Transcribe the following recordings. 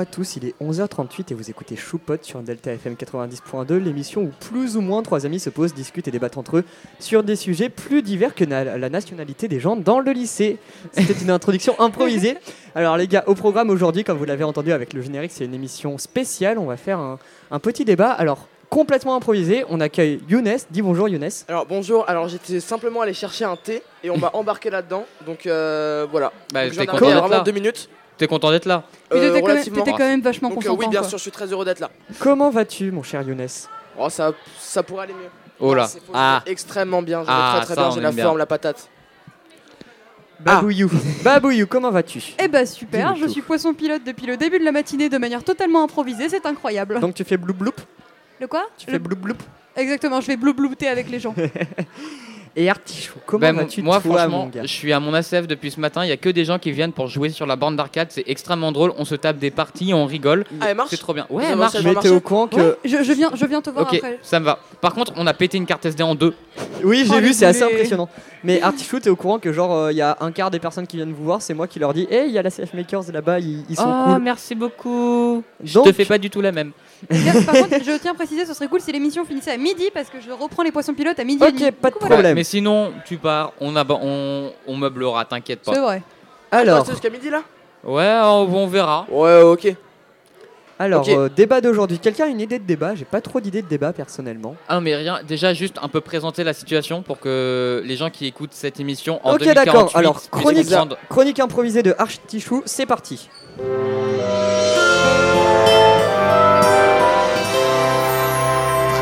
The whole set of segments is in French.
à tous, il est 11h38 et vous écoutez Choupot sur Delta FM 90.2, l'émission où plus ou moins trois amis se posent, discutent et débattent entre eux sur des sujets plus divers que na- la nationalité des gens dans le lycée. C'était une introduction improvisée. Alors les gars, au programme aujourd'hui, comme vous l'avez entendu avec le générique, c'est une émission spéciale. On va faire un, un petit débat. Alors complètement improvisé, on accueille Younes. Dis bonjour Younes. Alors bonjour, alors j'étais simplement allé chercher un thé et on m'a embarqué là-dedans, donc euh, voilà. Bah, Donc, je t'es viens content d'arriver il y a d'être vraiment là. deux minutes. T'es content d'être là Puis euh, t'étais quand, même- relativement. t'étais quand même vachement Donc euh, consentant. oui, bien quoi. sûr, je suis très heureux d'être là. Comment vas-tu mon cher Younes Oh, ça, ça pourrait aller mieux. Oh là. C'est faux, je Ah, vais extrêmement bien, je vais Ah, très très ça, bien, on j'ai la aime bien. forme, la patate. Babouillou. Babouillou, comment vas-tu Eh bah super, Dis-nous je tout. suis poisson pilote depuis le début de la matinée de manière totalement improvisée, c'est incroyable. Donc tu fais bloup bloup le quoi Tu Le- fais bloup bloup Exactement, je vais blou blouter avec les gens. Et Artichaut, comment Bah, vas-tu moi toi, franchement, mon gars je suis à mon ACF depuis ce matin, il y a que des gens qui viennent pour jouer sur la bande d'arcade, c'est extrêmement drôle, on se tape des parties, on rigole, Ah, elle marche c'est trop bien. Ouais, elle marche. Mais t'es au courant que... Ouais, je, je viens, je viens te voir après. ça me va. Par contre, on a pété une carte SD en deux. Oui, j'ai Oh, vu, c'est assez impressionnant. Mais Artichaut, t'es au courant que genre, il y a un quart des personnes qui viennent vous voir, c'est moi qui leur dis Hey, il y a la CF Makers là-bas, ils, ils sont oh, cool. merci beaucoup. Je Donc- te fais pas du tout la même. Bien, Par contre, je tiens à préciser, ce serait cool si l'émission finissait à midi parce que je reprends les poissons pilotes à midi. et Ok, demi. pas de problème. Mais sinon, tu pars, on, a, on, on meublera, t'inquiète C'est pas. vrai. Alors, Restez jusqu'à midi là? Ouais, on, on verra. Ouais, ok. alors euh, débat d'aujourd'hui. Quelqu'un a une idée de débat? J'ai pas trop d'idées de débat personnellement. Ah non, mais rien, déjà juste un peu présenter la situation pour que les gens qui écoutent cette émission en Ok, 2048 d'accord. Alors, chronique, chronique improvisée de Artichaut, c'est parti.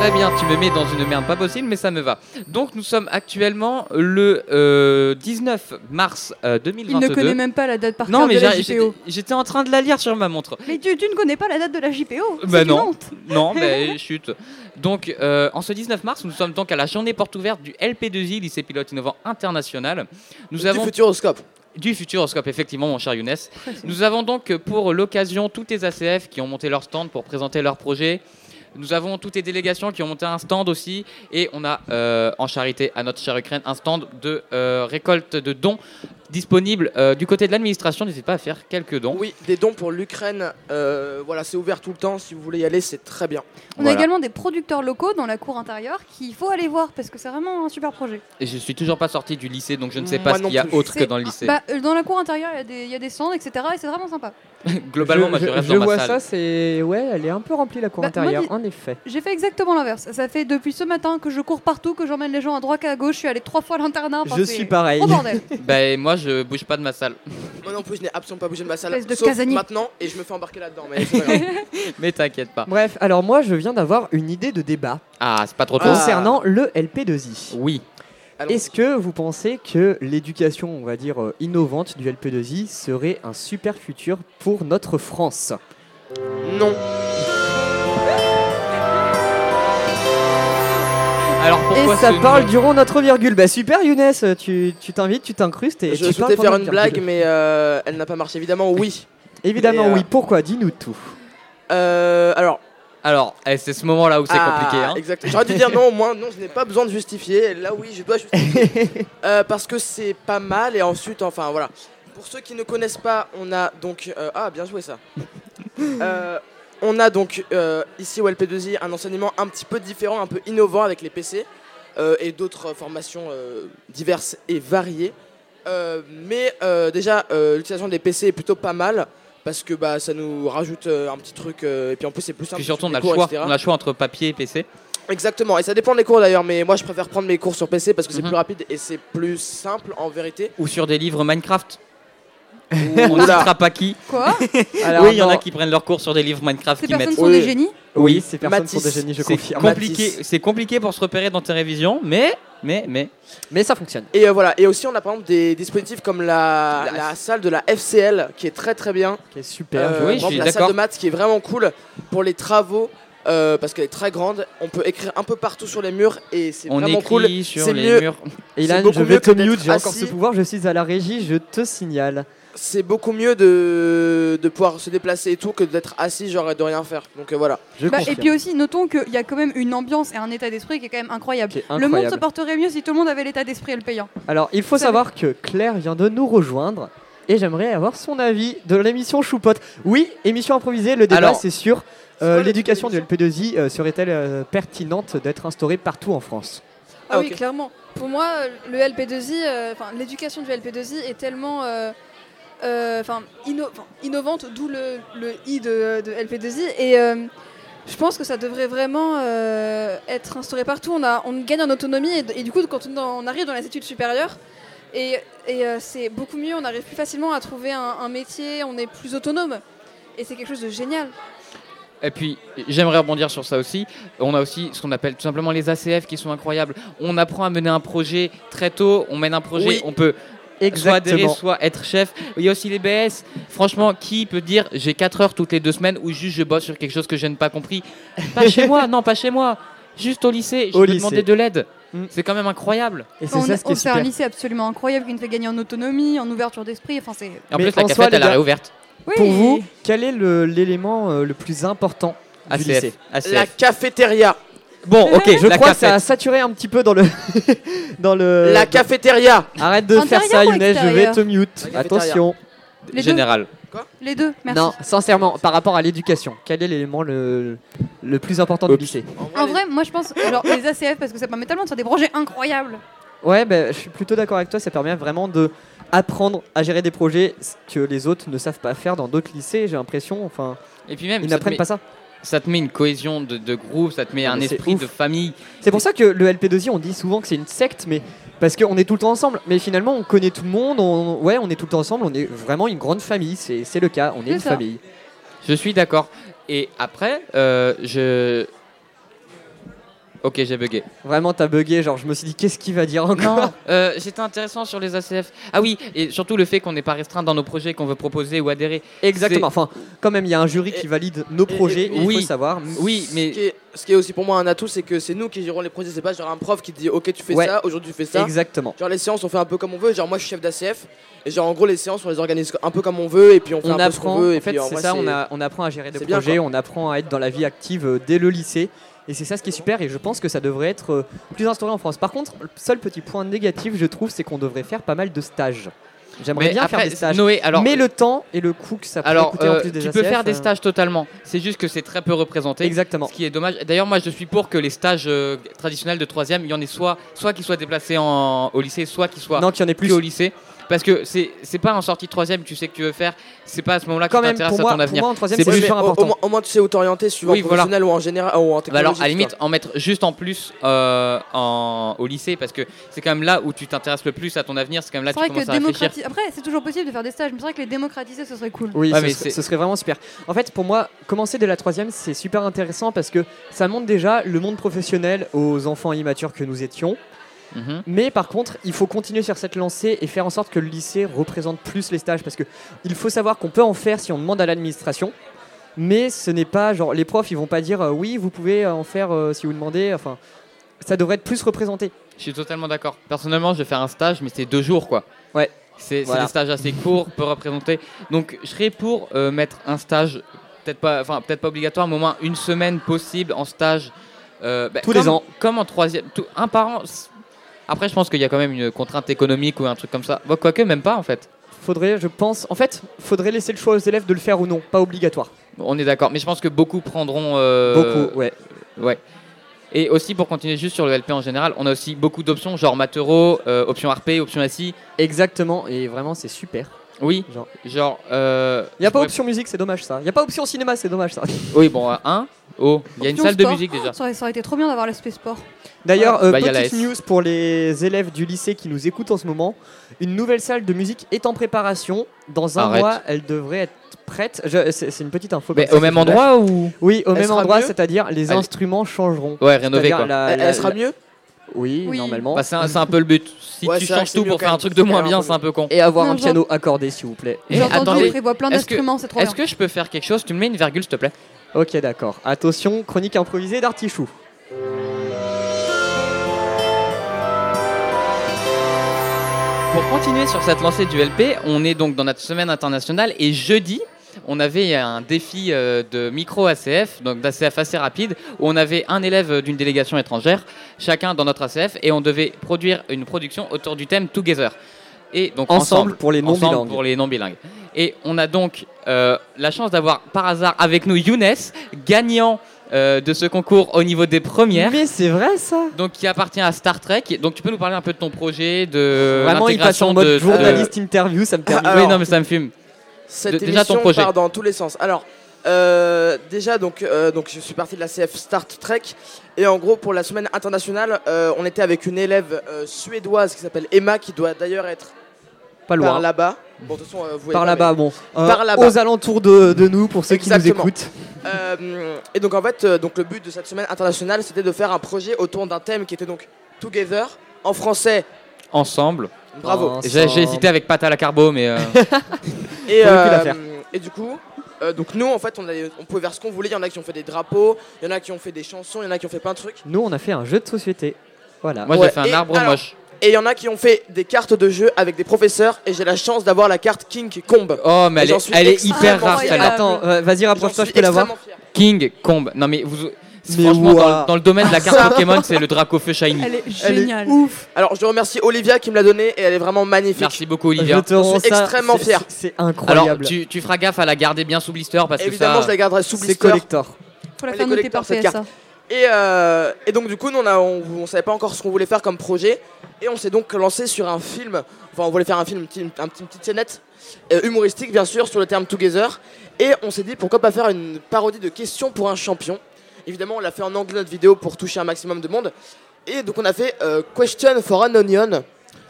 Très bien, tu me mets dans une merde pas possible, mais ça me va. Donc nous sommes actuellement le euh, 19 mars euh, Il 2022. ne connaît même pas la date par non, mais de la JPO. j'étais j'étais en train de la lire sur ma montre. Mais tu, tu ne connais pas la date de la JPO Bah C'est une non. honte. Non, mais chut. Donc, euh, en ce 19 mars, nous sommes donc à la journée porte ouverte du LP2I, lycée pilote innovant international. Nous Du avons futuroscope. du Futuroscope, effectivement, mon cher Younes. Nous avons donc euh, pour l'occasion tous les ACF qui ont monté leur stand pour présenter leurs projets. Nous avons toutes les délégations qui ont monté un stand aussi. Et on a euh, en charité à notre chère Ukraine un stand de euh, récolte de dons disponible euh, du côté de l'administration. N'hésitez pas à faire quelques dons. Oui, des dons pour l'Ukraine. euh, voilà, c'est ouvert tout le temps. Si vous voulez y aller, c'est très bien. On a également des producteurs locaux dans la cour intérieure qu'il faut aller voir parce que c'est vraiment un super projet. Et je suis toujours pas sorti du lycée, donc je ne sais pas Moi ce qu'il y a plus. autre que dans le lycée. Bah, dans la cour intérieure, il y a des- il y, a des stands, etc. Et c'est vraiment sympa. Globalement, je, moi, je, je- reste je dans ma vois salle. ça, c'est. Ouais, elle est un peu remplie la cour Bah, intérieure, J'ai fait exactement l'inverse. Ça fait depuis ce matin que je cours partout, que j'emmène les gens à droite et à gauche. Je suis allée trois fois à l'internat. Enfin, je suis pareil. Au bordel. Bah, moi, je bouge pas de ma salle. Moi non plus, je n'ai absolument pas bougé de ma salle. De sauf maintenant, et je me fais embarquer là-dedans. Mais t'inquiète pas. Bref, alors moi, je viens d'avoir une idée de débat Ah, c'est pas trop tôt. Ah. concernant le LP2I. Oui. Est-ce que vous pensez que l'éducation, on va dire, euh, innovante du LP2I serait un super futur pour notre France? Non. Alors pourquoi Et ça ce parle durant notre virgule. Bah super Younes, tu tu t'invites, tu t'incrustes et Je tu souhaitais faire une virgule. blague, mais euh, elle n'a pas marché. Évidemment, oui. Évidemment Et, euh, oui, pourquoi Dis-nous tout. Euh, alors, Alors, eh, c'est ce moment-là où c'est Ah, compliqué. Hein. Exact. J'aurais dû dire non, moi, non, je n'ai pas besoin de justifier. Là, oui, je dois justifier. Euh, parce que c'est pas mal. Et ensuite, enfin, voilà. Pour ceux qui ne connaissent pas, on a donc. euh, ah, bien joué ça. On a donc euh, ici au LP2I un enseignement un petit peu différent, un peu innovant avec les PC euh, et d'autres formations euh, diverses et variées. Mais déjà, l'utilisation des PC est plutôt pas mal parce que bah, ça nous rajoute un petit truc et puis en plus c'est plus simple. Puis surtout, on les a, le cours, choix, etc. on a le choix entre papier et PC. Exactement, et ça dépend des cours d'ailleurs, mais moi je préfère prendre mes cours sur PC parce que c'est Mhm. plus rapide et c'est plus simple en vérité. Ou sur des livres Minecraft. On ne citera pas qui. Quoi Alors, oui, il y en a non, qui prennent leurs cours sur des livres Minecraft Ces qui personnes mettent. sont Oui. des génies Oui, ces personnes sont des génies, je C'est confirme. compliqué, c'est compliqué pour se repérer dans tes révisions, mais, mais, mais. Mais ça fonctionne. Et euh, voilà, et aussi on a par exemple des dispositifs comme la, La- la salle de la FCL qui est très très bien. Ok, super. Euh, oui, par je exemple, suis la salle d'accord. de maths qui est vraiment cool pour les travaux. euh, parce qu'elle est très grande, on peut écrire un peu partout sur les murs et c'est On vraiment écrit cool. sur C'est les mieux. murs. Ilan, beaucoup je vais mieux te que d'être mute, j'ai encore assis. ce pouvoir, je suis à la régie, je te signale. C'est beaucoup mieux de, de pouvoir se déplacer et tout que d'être assis genre et de rien faire. Donc euh, voilà. Bah, et puis aussi, notons qu'il y a quand même une ambiance et un état d'esprit qui est quand même incroyable. Le monde se porterait mieux si tout le monde avait l'état d'esprit et le payant. Alors, il faut Vous savez- savoir que Claire vient de nous rejoindre. et j'aimerais avoir son avis de l'émission Choupote. Oui, émission improvisée, le débat c'est sur euh, l'éducation l'émission LP2I euh, serait-elle euh, pertinente d'être instaurée partout en France? Ah, Ah, oui, clairement. Pour moi, le LP2I, euh, enfin l'éducation du LP2I est tellement enfin, inno- enfin, innovante, d'où le, le I de, de LP2I. Et euh, je pense que ça devrait vraiment euh, être instauré partout. On, a, on gagne en autonomie et, et du coup, quand on, on arrive dans les études supérieures, et, et, euh, c'est beaucoup mieux, on arrive plus facilement à trouver un, un métier, on est plus autonome. Et c'est quelque chose de génial. Et puis, j'aimerais rebondir sur ça aussi. On a aussi ce qu'on appelle tout simplement les ACF qui sont incroyables. On apprend à mener un projet très tôt. On mène un projet, Oui. on peut soit adhérer, Exactement. soit être chef. Il y a aussi les BS. Franchement, qui peut dire j'ai 4 heures toutes les deux semaines ou juste je bosse sur quelque chose que je n'ai pas compris? Pas chez moi, non, pas chez moi. Juste au lycée, je Au peux lycée. demander de l'aide. Mm. C'est quand même incroyable. Et c'est On, ça ce qui on est fait un lycée absolument incroyable qui nous fait gagner en autonomie, en ouverture d'esprit. Enfin, c'est. En Mais plus, la cafette, soi, elle a réouverte. Oui. Pour vous, quel est le- l'élément euh, le plus important du ACF. lycée? ACF. La cafétéria. Bon, ok, Je la crois que ça a saturé un petit peu dans le. dans le La cafétéria. Arrête de faire ça, ou Younes, je vais extérieur te mute. La cafétéria. Attention. Les deux. Général. Les deux, merci. Non, sincèrement, par rapport à l'éducation, quel est l'élément le, le plus important du Oups. lycée? En vrai, moi je pense genre, les ACF parce que ça permet tellement de faire des projets incroyables. Ouais, ben, je suis plutôt d'accord avec toi, ça permet vraiment de apprendre à gérer des projets que les autres ne savent pas faire dans d'autres lycées, j'ai l'impression. Enfin, Et puis même, ils n'apprennent pas ça. Ça te met une cohésion de, de groupe, ça te met Non, un esprit ouf. de famille. C'est pour ça que le LP2I, on dit souvent que c'est une secte, mais parce qu'on est tout le temps ensemble. Mais finalement, on connaît tout le monde, on, ouais, on est tout le temps ensemble, on est vraiment une grande famille, c'est le cas, on est une ça. famille. Je suis d'accord. Et après, euh, je. Ok, j'ai bugué. Vraiment, t'as bugué, genre je me suis dit, qu'est-ce qu'il va dire encore Non, euh, c'était intéressant sur les ACF. Ah oui, et surtout le fait qu'on n'est pas restreint dans nos projets qu'on veut proposer ou adhérer. Exactement, enfin, quand même, il y a un jury qui Et- valide nos et- projets, et- il oui. faut savoir. Oui, Ce mais qui, est, ce qui est aussi pour moi un atout, c'est que c'est nous qui gérons les projets. C'est pas genre un prof qui te dit Ok, tu fais Ouais. ça, aujourd'hui tu fais ça. Exactement. Genre les séances, on fait un peu comme on veut. Genre moi, je suis chef d'ACF. Et genre en gros, les séances, on les organise un peu comme on veut. Et puis on fait On un peu ce qu'on apprend, veut. Et en fait, c'est ça, on, a- on apprend à gérer des bien, projets, quoi. on apprend à être dans la vie active euh, dès le lycée. Et c'est ça ce qui est super, et je pense que ça devrait être euh, plus instauré en France. Par contre, le seul petit point négatif, je trouve, c'est qu'on devrait faire pas mal de stages. J'aimerais bien après, faire des stages. Noé, alors. mais le temps et le coût que ça peut alors, coûter en euh, plus des tu peux faire des euh, stages totalement. C'est juste que c'est très peu représenté. Exactement. Ce qui est dommage. D'ailleurs, moi, je suis pour que les stages euh, traditionnels de troisième, il y en ait soit, soit qui soient déplacés en, au lycée, soit qui soient Non, qu'il y en ait plus plus. au lycée. Parce que c'est c'est pas en sortie de troisième que tu sais que tu veux faire. C'est pas à ce moment-là que tu t'intéresses à ton pour avenir. moi, en troisième, C'est plus mais super au, au important. moins- au moins, tu sais où t'orienter, suivant Oui, voilà. professionnel ou en général ou en Bah technologie. alors, à la limite, en mettre juste en plus euh, en, au lyée, parce que c'est quand même là où tu t'intéresses le plus à ton avenir. C'est quand même là que tu vrai que commences à réfléchir. démocratiser. Après, c'est toujours possible de faire des stages, mais c'est vrai que les démocratiser, ce serait cool. Oui, Ouais, mais ce serait vraiment super. En fait, pour moi, commencer dès la troisième, c'est super intéressant parce que ça montre déjà le monde professionnel aux enfants immatures que nous étions. Mhm. Mais par contre, il faut continuer sur cette lancée et faire en sorte que le lycée représente plus les stages parce que il faut savoir qu'on peut en faire si on demande à l'administration. Mais ce n'est pas genre les profs, ils vont pas dire euh, oui, vous pouvez en faire euh, si vous demandez. Enfin, ça devrait être plus représenté. Je suis totalement d'accord. Personnellement, je vais faire un stage, mais c'est deux jours, quoi. Ouais. C'est Voilà. des stages assez courts, peu représentés. Donc, je serais pour euh, mettre un stage, peut-être pas, enfin, peut-être pas obligatoire, mais au moins une semaine possible en stage. euh, bah, Tous les ans. Comme en troisième, tout- un par an. Après, je pense qu'il y a quand même une contrainte économique ou un truc comme ça. Bon, quoique, même pas en fait. Faudrait, je pense, en fait, faudrait laisser le choix aux élèves de le faire ou non, pas obligatoire. On est d'accord, mais je pense que beaucoup prendront. euh, Beaucoup, ouais. Ouais. Et aussi pour continuer juste sur le LP en général, on a aussi beaucoup d'options, genre Matero, euh, option RP, option SI. Exactement, et vraiment, c'est super. Oui, Genre, genre. Euh, il y a pas option musique, c'est dommage ça. Il y a pas option cinéma, c'est dommage ça. Oui, bon, euh, un. Oh, il y a une salle de musique déjà. Ça aurait, ça aurait été trop bien d'avoir l'aspect sport. D'ailleurs, euh, Bah, y a la petite S. news pour les élèves du lycée qui nous écoutent en ce moment. Une nouvelle salle de musique est en préparation. Dans un Arrête. mois, elle devrait être prête. Je- C'est c'est une petite info. Mais ça au que même je vous lâche. endroit ou Oui, au Elle même sera endroit, mieux c'est-à-dire les Allez. instruments changeront. Ouais, rénové C'est-à-dire quoi. la- Elle, la- elle sera mieux Oui, Oui. normalement. Bah, c'est un, c'est un peu le but. Si Ouais, tu c'est vrai changes c'est tout mieux pour quand faire un truc de moins bien, c'est un peu con. Et avoir Non, un piano accordé, s'il vous plaît. Et J'ai entendu, attendez, il prévoit plein est-ce que- d'instruments, c'est trop Est-ce bien. que je peux faire quelque chose? Tu me mets une virgule, s'il te plaît Ok, d'accord. Attention, chronique improvisée d'Artichou. Pour continuer sur cette lancée du LP, on est donc dans notre semaine internationale et jeudi, on avait un défi euh, de micro ACF, donc d'ACF assez rapide, où on avait un élève d'une délégation étrangère, chacun dans notre ACF, et on devait produire une production autour du thème Together. Et donc Ensemble pour les non ensemble pour les non bilingues. Et on a donc euh, la chance d'avoir par hasard avec nous Younes, gagnant euh, de ce concours au niveau des premières. Mais c'est vrai ça Donc qui appartient à Star Trek. Donc tu peux nous parler un peu de ton projet, de Vraiment, il passe en l'intégration mode de- journaliste interview, ça me termine. Ah, Oui, non mais ça me fume. Cette De- déjà ton émission projet. part dans tous les sens. Alors, euh, déjà, donc, euh, donc, je suis parti de la CF Star Trek. Et en gros, pour la semaine internationale, euh, on était avec une élève euh, suédoise qui s'appelle Emma, qui doit d'ailleurs être Pas par loin. là-bas. Bon, de toute façon, vous voyez Par là-bas, bon. Euh, Par là-bas. Aux alentours de, de nous, pour ceux qui nous écoutent. Euh, et donc, en fait, euh, donc, le but de cette semaine internationale, c'était de faire un projet autour d'un thème qui était donc Together. En français, Ensemble. bravo. Ensemble. J'ai j'ai hésité avec pâte à la carbo, mais euh, Et, euh, du coup, euh, donc nous en fait, on, a- on pouvait faire ce qu'on voulait. Il y en a qui ont fait des drapeaux, il y en a qui ont fait des chansons, il y en a qui ont fait plein de trucs. Nous, on a fait un jeu de société. Voilà. moi Ouais, j'ai fait un et arbre alors- moche. Et il y en a qui ont fait des cartes de jeu avec des professeurs. Et j'ai la chance d'avoir la carte King Comb. Oh mais elle est, suis elle est hyper rare fière. celle-là. Attends, euh, vas-y, rapproche-toi, je peux extrêmement fier. King Combe. Non mais vous, Mais franchement dans, le domaine de la carte Pokémon, c'est le Dracofeu Shiny. Elle est Elle est géniale. ouf. Alors je remercie Olivia qui me l'a donné et elle est vraiment magnifique. Merci beaucoup Je Olivia. te rends suis ça. extrêmement c'est- fier. C'est c'est Alors incroyable. tu, tu feras gaffe à la garder bien sous blister parce Évidemment, que je ça. la garderai sous C'est blister. collector. Faut la faire noter collector, par cette carte. Et, euh, et donc du coup, nous, on, a, on, on savait pas encore ce qu'on voulait faire comme projet. Et on s'est donc lancé sur un film. Enfin, on voulait faire un film, un petit, un petit- une petite scénette euh, humoristique, bien sûr, sur le terme Together. Et on s'est dit, pourquoi pas faire une parodie de questions pour un champion. Évidemment, on l'a fait en anglais notre vidéo pour toucher un maximum de monde. Et donc on a fait euh, Question for an Onion.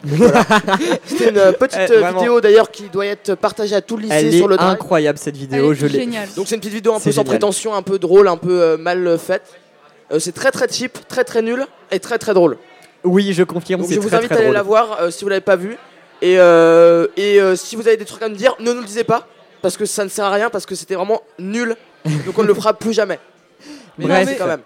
Voilà. C'était une euh, petite Eh, euh, vidéo d'ailleurs qui doit être partagée à tout le lycée Elle sur est le drive. incroyable cette Elle vidéo. est Je l'ai. Donc c'est une petite vidéo un peu sans génial. prétention, un peu drôle, un peu euh, mal faite. Euh, c'est très très cheap, très très nul et très très drôle. Oui, je confirme. Donc je vous très invite très à aller drôle. la voir euh, si vous l'avez pas vue. Et, euh, et euh, si vous avez des trucs à nous dire, ne nous le disiez pas parce que ça ne sert à rien parce que c'était vraiment nul. Donc on ne le fera plus jamais. Mais Bref. quand même.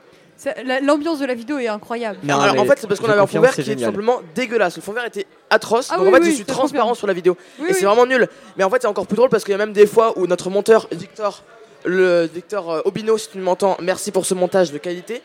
L'ambiance de la vidéo est incroyable. Non, Alors en fait c'est parce qu'on avait un fond vert qui est tout simplement dégueulasse. Le fond vert était atroce. Ah donc oui, en fait oui, je suis transparent confirme. sur la vidéo. Oui, et oui. c'est vraiment nul. Mais en fait c'est encore plus drôle parce qu'il y a même des fois où notre monteur Victor, le Victor euh, Obino si tu m'entends, merci pour ce montage de qualité.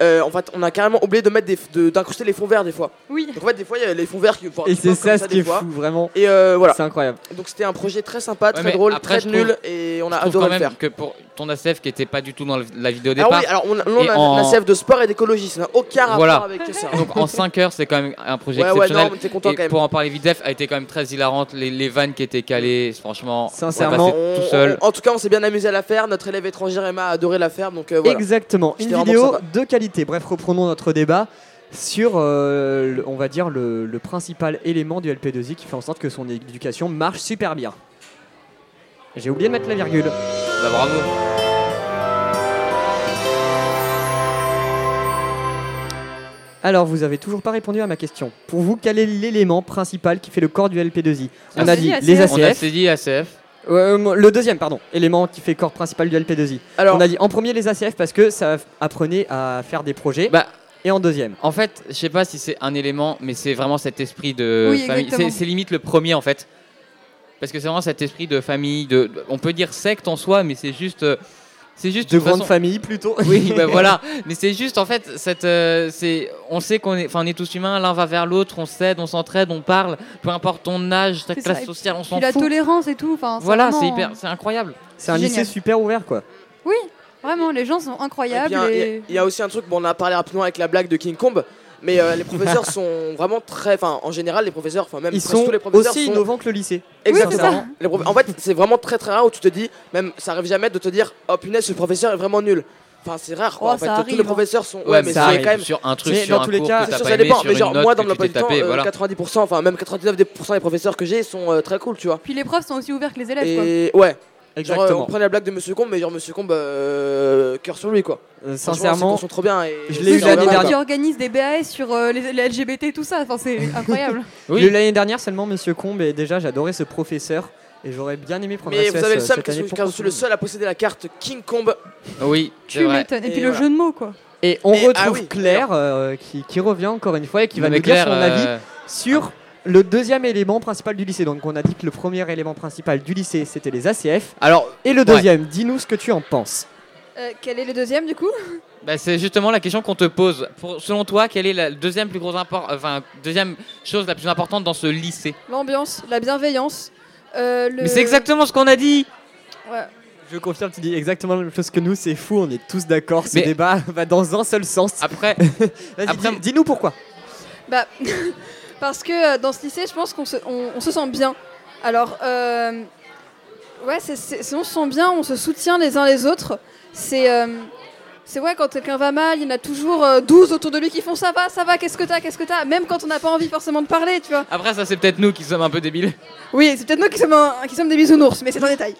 Euh, en fait on a carrément oublié de mettre des, de- d'incruster les fonds verts des fois. Oui. Donc en fait des fois il y a les fonds verts qui enfin, Et c'est ça comme ce qui des est fois. fou, vraiment. Et euh, voilà. C'est incroyable. Donc c'était un projet très sympa, très drôle, après, très nul trouve- et on a adoré quand le même faire. que pour ton ACF qui était pas du tout dans le- la vidéo au Ah départ. oui, alors on a, nous, on a en- un CF de sport et d'écologie, ça n'a aucun rapport Voilà. avec ça. Donc en 5 heures, c'est quand même un projet Ouais, ouais, exceptionnel. non, t'es content Et quand même. pour en parler vite, Def a été quand même très hilarante. Les, les vannes qui étaient calées, franchement, Sincèrement, on est passé tout seul. En tout cas, on s'est bien amusé à la faire. Notre élève étrangère Emma a adoré la faire, donc euh, voilà. Exactement. Une vidéo de qualité. Bref, reprenons notre débat sur, euh, le- on va dire, le, le principal élément du LP2I qui fait en sorte que son éducation marche super bien. J'ai oublié de mettre la virgule. Bah, bravo. Alors, vous avez toujours pas répondu à ma question. Pour vous, quel est l'élément principal qui fait le corps du LP2I On a dit les ACF. On a ACF. dit ACF. Euh, le deuxième, pardon, élément qui fait corps principal du LP2I. Alors, On a dit en premier les ACF parce que ça apprenait à faire des projets. Bah, Et en deuxième. en fait, je sais pas si c'est un élément, mais c'est vraiment cet esprit de Oui, famille. c'est limite le premier en fait. Parce que c'est vraiment cet esprit de famille. De, on peut dire secte en soi, mais c'est juste. euh, C'est juste De grande façon- famille plutôt. Oui, bah voilà. Mais c'est juste en fait, cette, euh, c'est, on sait qu'on est, enfin, on est tous humains. L'un va vers l'autre, on s'aide, on s'entraide, on parle. Peu importe ton âge, ta C'est classe ça. sociale, on s'en la fout. tolérance et tout. Enfin, Voilà, c'est hyper, c'est incroyable. C'est un Génial. lycée super ouvert quoi. Vraiment, les gens sont incroyables. il y et- y, a aussi un truc, bon, on a parlé rapidement avec la blague de King Kong, mais euh, les professeurs sont vraiment très. Enfin, en général, les professeurs, enfin, même Ils presque sont tous les professeurs aussi sont. innovants que le lycée. Exactement. prof- En fait, c'est vraiment très très rare où tu te dis, même ça arrive jamais de te dire, oh punaise, ce professeur est vraiment nul. Enfin, c'est rare quoi. Oh, en fait, tous les hein. professeurs sont. Ouais, Ouais, mais c'est arrive. quand même. sur un truc, Mais sur dans un tous les cours cas, que sûr, pas ça dépend, sur mais genre moi dans mon emploi t'es du temps, tapé, euh, voilà. 90%, enfin même 99% des professeurs que j'ai sont euh, très cool, tu vois. Puis les profs sont aussi ouverts que les élèves. quoi. Et genre euh, Exactement. on prenait la blague de Monsieur Combe, mais genre Monsieur Combe, euh, cœur sur lui quoi. Euh, sincèrement, ils sont trop bien. Et je l'ai eu l'année dernière. Qui organise des BAS sur euh, les, les LGBT et tout ça. Enfin, c'est incroyable. eu l'année dernière seulement Monsieur Combe et déjà j'adorais ce professeur et j'aurais bien aimé prendre Mais la vous avez le pour car je suis le seul à posséder la carte King Combe. Oui, tu m'étonnes. Et, Et puis le voilà. jeu de mots, quoi. Et on Et- retrouve ah oui, Claire euh, qui, qui revient encore une fois et qui va nous dire Claire, son avis sur le deuxième élément principal du lycée. Donc on a dit que le premier élément principal du lycée c'était les ACF Alors, et le deuxième, dis-nous ce que tu en penses. Euh, quel est le deuxième du coup? Bah, c'est justement la question qu'on te pose. Pour, selon toi, quelle est la deuxième plus grosse impor- enfin, deuxième chose la plus importante dans ce lycée? L'ambiance, la bienveillance. euh, le- Mais c'est exactement ce qu'on a dit. Ouais. Je confirme, tu dis exactement la même chose que nous, c'est fou, on est tous d'accord. Ce Mais- débat va dans un seul sens. Après, Vas-y, après- dis- dis-nous pourquoi. Bah, parce que euh, dans ce lycée, je pense qu'on se, on, on se sent bien. Alors, euh, ouais, c'est- on se sent bien, on se soutient les uns les autres. C'est, euh, c'est ouais, quand quelqu'un va mal, il y en a toujours euh, 12 autour de lui qui font ça va, ça va, qu'est-ce que t'as, qu'est-ce que t'as, même quand on n'a pas envie forcément de parler, tu vois. après ça c'est peut-être nous qui sommes un peu débiles. Oui, c'est peut-être nous qui sommes, un- qui sommes des bisounours, mais c'est un détail.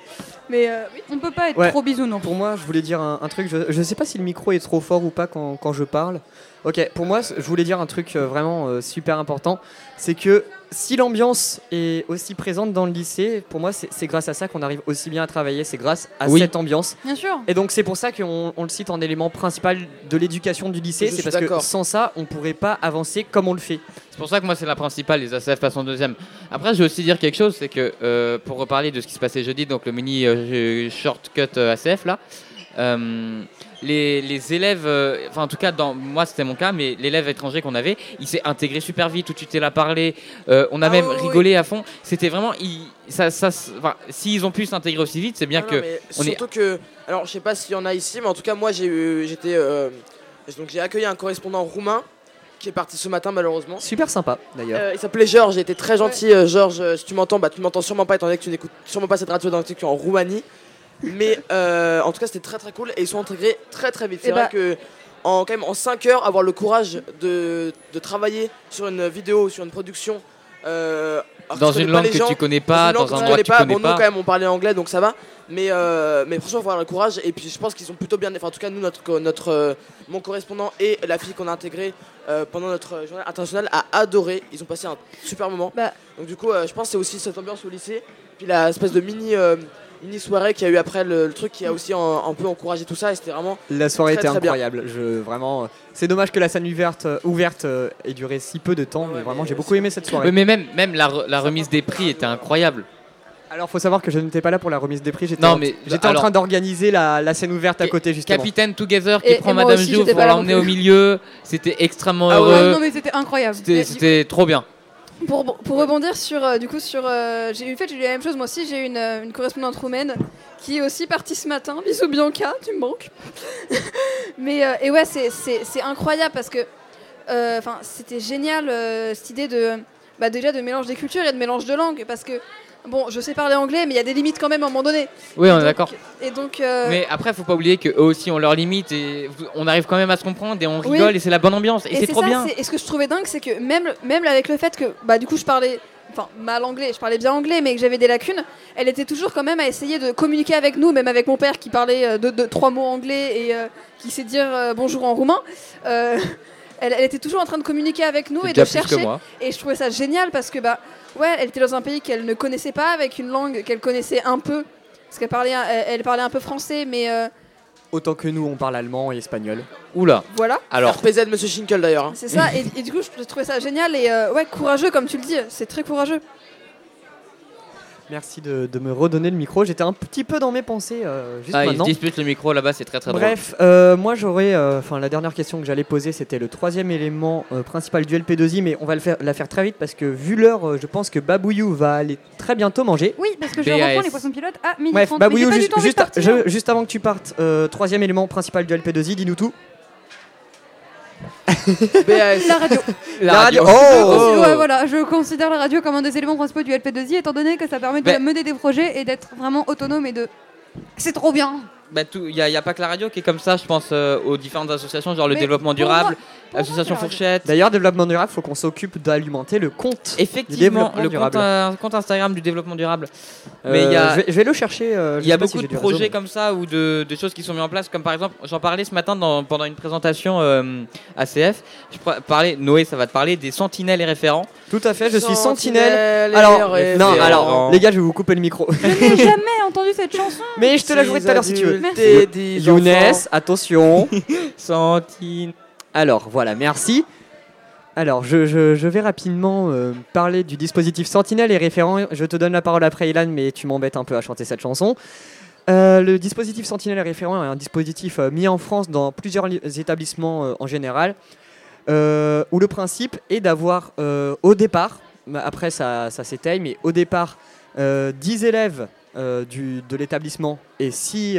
Mais euh. On peut pas être Ouais. trop bisounours. Pour moi, je voulais dire un, un truc. Je, je sais pas si le micro est trop fort ou pas quand, quand je parle. Ok, pour moi, je voulais dire un truc euh, vraiment euh, super important. C'est que si l'ambiance est aussi présente dans le lycée, pour moi, c'est grâce à ça qu'on arrive aussi bien à travailler. C'est grâce à Oui. cette ambiance. Bien sûr. Et donc, c'est pour ça qu'on on le cite en élément principal de l'éducation du lycée. C'est parce que sans ça, on pourrait pas avancer comme on le fait. C'est pour ça que moi c'est la principale, les ACF passent en deuxième. Après je vais aussi dire quelque chose, c'est que euh, pour reparler de ce qui se passait jeudi, donc le mini euh, shortcut euh, ACF là, euh, les, les élèves, euh, enfin en tout cas dans moi c'était mon cas, mais l'élève étranger qu'on avait, il s'est intégré super vite, tout de suite il a parlé, euh, on a Ah même oui, oui, rigolé à fond. C'était vraiment, il- ça, ça, enfin, s'ils ont pu s'intégrer aussi vite, c'est bien Non, que non, mais on est- surtout que, alors je sais pas s'il y en a ici, mais en tout cas moi j'ai eu, j'étais, euh, donc j'ai accueilli un correspondant roumain qui est parti ce matin malheureusement. Super sympa, d'ailleurs. Euh, il s'appelait Georges, il était très gentil. euh, Georges, euh, si tu m'entends, bah tu m'entends sûrement pas étant donné que tu n'écoutes sûrement pas cette radio dans tu es en Roumanie. Mais euh, en tout cas c'était très très cool et ils sont intégrés très très vite. C'est Eh vrai bah- que en quand même en 5 heures avoir le courage de, de travailler sur une vidéo, sur une production. euh, dans tu connais une pas langue que gens, tu connais pas, dans un endroit connais que tu pas. connais Bon, nous pas. quand même on parlait anglais donc ça va. Mais, euh, mais franchement, faut avoir le courage. Et puis je pense qu'ils sont plutôt bien. Enfin, en tout cas, nous, notre, notre, euh, mon correspondant et la fille qu'on a intégrée euh, pendant notre journée internationale a adoré. Ils ont passé un super moment. Bah. Donc, du coup, euh, je pense que c'est aussi cette ambiance au lycée. Puis la espèce de mini, mini soirée qu'il y a eu après le, le truc qui a aussi un, un peu encouragé tout ça. Et c'était vraiment. La soirée Très, était très bien. incroyable. Je, vraiment, c'est dommage que la scène ouverte, euh, ouverte euh, ait duré si peu de temps, Ouais, mais vraiment, j'ai beaucoup aimé cette soirée. Mais même, même la, re- la remise des prix était incroyable. Alors, faut savoir que je n'étais pas là pour la remise des prix. J'étais en, j'étais train d'organiser la, la scène ouverte à côté, justement. Capitaine Together qui Et- prend et Madame Jou pour l'emmener au milieu, c'était extrêmement Ah ouais. heureux. non mais c'était incroyable. C'était trop bien. Pour, pour rebondir sur, euh, du coup, sur, euh, j'ai eu fait, j'ai eu la même chose moi aussi. J'ai eu une, euh, une correspondante roumaine qui est aussi partie ce matin. Bisous Bianca, tu me manques. Mais et ouais, c'est, incroyable parce que, enfin, c'était génial cette idée de, bah, déjà de mélange des cultures et de mélange de langues parce que, bon, je sais parler anglais, mais il y a des limites quand même à un moment donné. Oui, on est d'accord. Et donc, euh, Mais après, faut pas oublier qu'eux aussi ont leurs limites et on arrive quand même à se comprendre et on Oui. rigole et c'est la bonne ambiance et, c'est trop ça, bien. Et ce que je trouvais dingue, c'est que même, même avec le fait que, bah, du coup, je parlais, enfin, mal anglais, je parlais bien anglais, mais que j'avais des lacunes, elle était toujours quand même à essayer de communiquer avec nous, même avec mon père qui parlait euh, de, de trois mots anglais et euh, qui sait dire euh, bonjour en roumain. Euh, elle, elle était toujours en train de communiquer avec nous et de chercher. moi. Et je trouvais ça génial parce que, bah, ouais, elle était dans un pays qu'elle ne connaissait pas, avec une langue qu'elle connaissait un peu. Parce qu'elle parlait, elle, elle parlait un peu français, mais euh, Autant que nous, on parle allemand et espagnol. Oula. voilà. Alors, RPZ, Monsieur Schinkel d'ailleurs. hein. C'est ça, et, et du coup, je trouvais ça génial et euh, ouais, courageux, comme tu le dis, c'est très courageux. Merci de, de me redonner le micro. J'étais un petit peu dans mes pensées euh, juste ah, ils maintenant. disputent le micro là-bas, c'est très très drôle. Bref, euh, moi j'aurais, euh, enfin la dernière question que j'allais poser, c'était le troisième élément euh, principal du LP2I, mais on va le faire, la faire très vite parce que vu l'heure, euh, je pense que Babouyou va aller très bientôt manger. Oui, parce que je reprends les poissons pilotes à midi Bref, 30. mais j'ai Babouyou, juste, tout envie de juste, juste avant que tu partes, euh, troisième élément principal du LP2I, dis-nous tout. BAS. La radio. La radio. radio. Je Oh considère- ouais, voilà, je considère la radio comme un des éléments principaux du LP2I, étant donné que ça permet de Ben- mener des projets et d'être vraiment autonome et de. C'est trop bien. Bah, tout- Il n'y a, il y a pas que la radio qui est comme ça, je pense euh, aux différentes associations, genre le Mais développement pour durable, moi, radio. Fourchette. D'ailleurs, développement durable, faut qu'on s'occupe d'alimenter le compte. Effectivement, développement le compte, euh, compte Instagram du développement durable. Mais Euh, il y a- je, vais, je vais le chercher. euh, je Il y a si beaucoup de réseau, projets comme ça ou de, de choses qui sont mises en place, comme par exemple, j'en parlais ce matin dans- pendant une présentation euh, ACF. Je pr- parlais, Noé, ça va te parler des sentinelles et référents. Tout à fait, je suis sentinelle. Sentinelle Alors, non, alors, les gars, je vais vous couper le micro. Je n'ai jamais entendu cette chanson. Mais je te la jouerai tout à l'heure si tu veux. Merci. Younes, attention. Sentinelles. Alors voilà, merci. Alors je, vais rapidement euh, parler du dispositif Sentinelle et référent. Je te donne la parole après Ilan, mais tu m'embêtes un peu à chanter cette chanson. Euh, le dispositif Sentinelle référent est un dispositif euh, mis en France dans plusieurs li- établissements en général, où le principe est d'avoir au départ, mais après ça, ça mais au départ, euh, 10 élèves de l'établissement et 6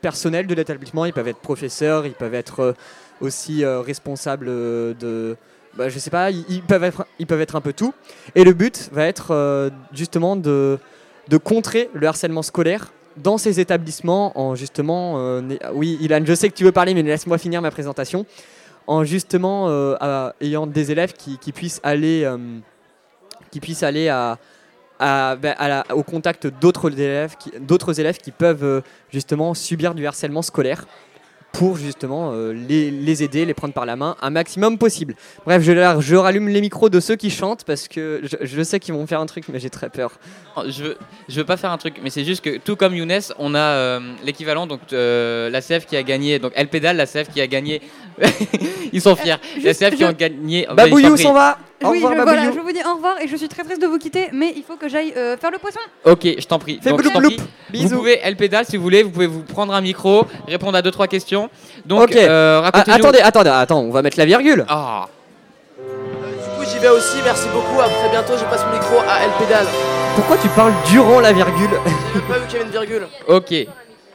personnels de l'établissement. Ils peuvent être professeurs, ils peuvent être aussi euh, responsables euh, de... bah, je sais pas, ils, peuvent être, un peu tout. Et le but va être euh, justement de, contrer le harcèlement scolaire dans ces établissements en justement... oui, Ilan, je sais que tu veux parler, mais laisse-moi finir ma présentation. En justement ayant des élèves qui, puissent aller, qui puissent aller la- au contact d'autres élèves, d'autres élèves qui peuvent justement subir du harcèlement scolaire pour justement euh, les, les aider, les prendre par la main un maximum possible. Bref, je, je rallume les micros de ceux qui chantent parce que je, je sais qu'ils vont faire un truc, mais j'ai très peur. Je veux, je veux pas faire un truc, mais c'est juste que tout comme Younes, on a euh, l'équivalent, donc euh, la CF qui a gagné, donc El Pédale, la CF qui a gagné. Ils sont fiers. la CF qui ont gagné. Prie. s'en va Au oui, revoir je, voilà, je vous dis au revoir et je suis très triste de vous quitter, mais il faut que j'aille euh, faire le poisson. Ok, je t'en prie. Fais Donc, je t'en prie. Vous Bisous pouvez El Pédale si vous voulez, vous pouvez vous prendre un micro, répondre à deux trois questions. Donc, Ok. euh, Ah, racontez-nous- attendez, attendez, attends, on va mettre la virgule Ah, Du coup, j'y vais aussi. Merci beaucoup. À très bientôt. Je passe le micro à El Pédale. Pourquoi tu parles durant la virgule J'ai pas vu qu'il y avait une virgule. ok.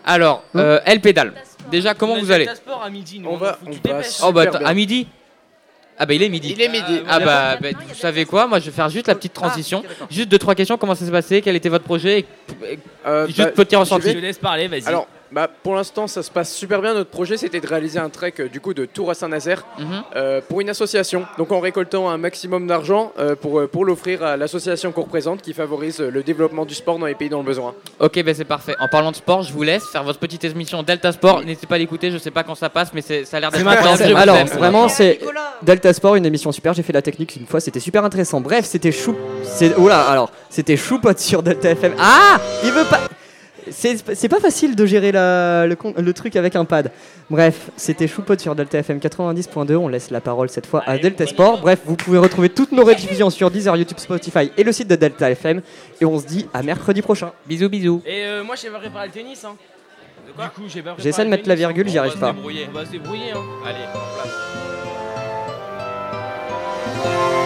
Alors, euh, El Pédale. Déjà, comment vous allez sport à midi, nous, On va- faut que on va Oh bah à midi Ah bah il est midi. Il est midi. Ah bah, bah, vous savez quoi Moi je vais faire juste la petite transition. Juste deux trois questions. Comment ça s'est passé Quel était votre projet Et- Euh, Juste bah, petit je ressenti. Je te laisse parler, vas-y. Alors, bah, pour l'instant, ça se passe super bien. Notre projet, c'était de réaliser un trek euh, du coup de Tours à Saint-Nazaire Mhm. euh, pour une association. Donc, en récoltant un maximum d'argent euh, pour, pour l'offrir à l'association qu'on représente, qui favorise le développement du sport dans les pays dans le besoin. Ok, bah c'est parfait. En parlant de sport, je vous laisse faire votre petite émission Delta Sport. N'hésitez pas à l'écouter. Je sais pas quand ça passe, mais c'est- ça a l'air d'être C'est maintenant, Alors, aime. vraiment, c'est Delta Sport, une émission super. J'ai fait la technique une fois, c'était super intéressant. Bref, c'était chou. C'est oula, alors, c'était choupote sur Delta FM. Ah, il veut pas. C'est pas facile de gérer la- le, truc avec un pad. Bref, c'était choupote sur Delta FM 90.2. On laisse la parole cette fois à Delta Sport. Bref, vous pouvez retrouver toutes nos rediffusions sur Deezer, YouTube, Spotify et le site de Delta FM. Et on se dit à mercredi prochain. Bisous, bisous. Et euh, moi, j'ai pas préparé le tennis. Hein. Du coup, j'ai pas préparé J'essaie de mettre la virgule, hein. j'y arrive pas. On va se débrouiller. Hein. Allez, en place.